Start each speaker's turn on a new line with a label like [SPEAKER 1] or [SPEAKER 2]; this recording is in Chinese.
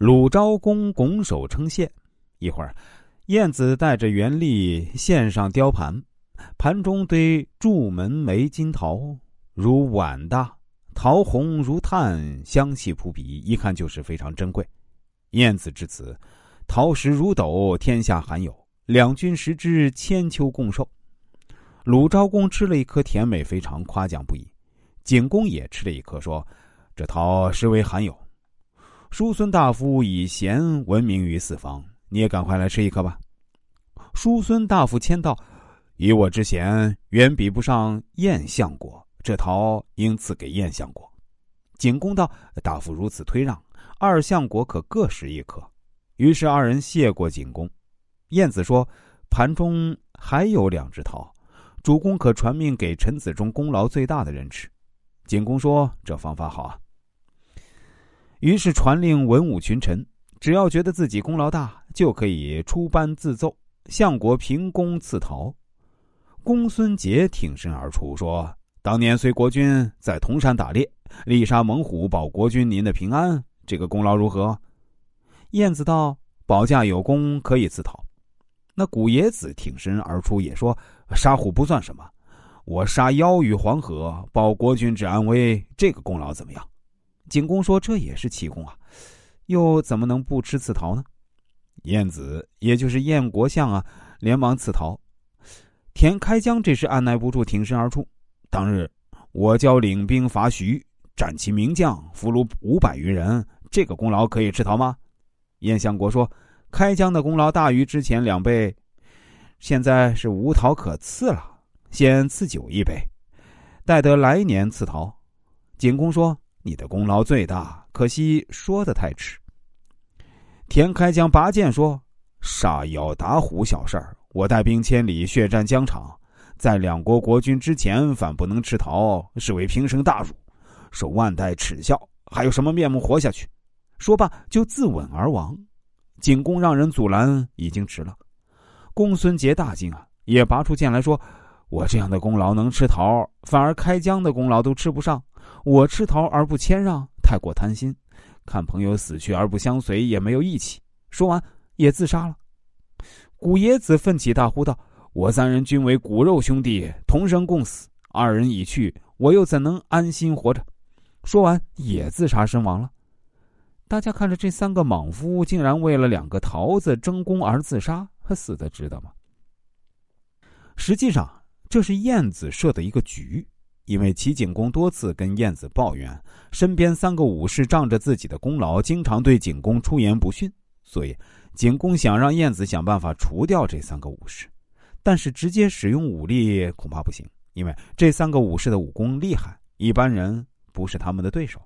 [SPEAKER 1] 鲁昭公拱手称谢，一会儿，晏子带着袁立献上雕盘，盘中堆柱门楣金桃，如碗大，桃红如炭，香气扑鼻，一看就是非常珍贵。晏子至此，桃实如斗，天下罕有，两君食之，千秋共寿。鲁昭公吃了一颗，甜美非常，夸奖不已。景公也吃了一颗，说：“这桃实为罕有。”叔孙大夫以贤闻名于四方，你也赶快来吃一颗吧。叔孙大夫谦道：“以我之贤，远比不上燕相国，这桃应赐给燕相国。”景公道：“大夫如此推让，二相国可各食一颗。”于是二人谢过景公。晏子说：“盘中还有两只桃。”主公可传命给臣子中功劳最大的人吃。景公说：“这方法好啊。”于是传令文武群臣，只要觉得自己功劳大，就可以出班自奏，相国凭功赐桃。公孙捷挺身而出说：“当年随国君在铜山打猎，力杀猛虎，保国君您的平安，这个功劳如何？”晏子道：“保驾有功，可以赐桃。”那古冶子挺身而出，也说：“杀虎不算什么，我杀妖于黄河，保国君之安危，这个功劳怎么样？”景公说：“这也是奇功啊，又怎么能不吃此桃呢？”晏子，也就是晏国相啊，连忙赐桃。田开疆这时按耐不住，挺身而出：“当日我教领兵伐徐，斩其名将，俘虏五百余人，这个功劳可以吃桃吗？”燕相国说。开疆的功劳大于之前两倍，现在是无桃可赐了，先赐酒一杯，待得来年赐桃。景公说：“你的功劳最大，可惜说的太迟。”田开疆拔剑说：“杀妖打虎小事儿，我带兵千里血战疆场，在两国国君之前反不能吃桃，是为平生大辱，受万代耻笑，还有什么面目活下去？”说罢就自刎而亡。景公让人阻拦，已经迟了。公孙捷大惊啊，也拔出剑来说：“我这样的功劳能吃桃，反而开疆的功劳都吃不上。我吃桃而不谦让，太过贪心。看朋友死去而不相随，也没有义气。”说完也自杀了。古冶子奋起大呼道：“我三人均为骨肉兄弟，同生共死。二人已去，我又怎能安心活着？”说完也自杀身亡了。大家看着这三个莽夫，竟然为了两个桃子争功而自杀，死的值得吗？实际上，这是晏子设的一个局，因为齐景公多次跟晏子抱怨，身边三个武士仗着自己的功劳，经常对景公出言不逊，所以景公想让晏子想办法除掉这三个武士，但是直接使用武力恐怕不行，因为这三个武士的武功厉害，一般人不是他们的对手。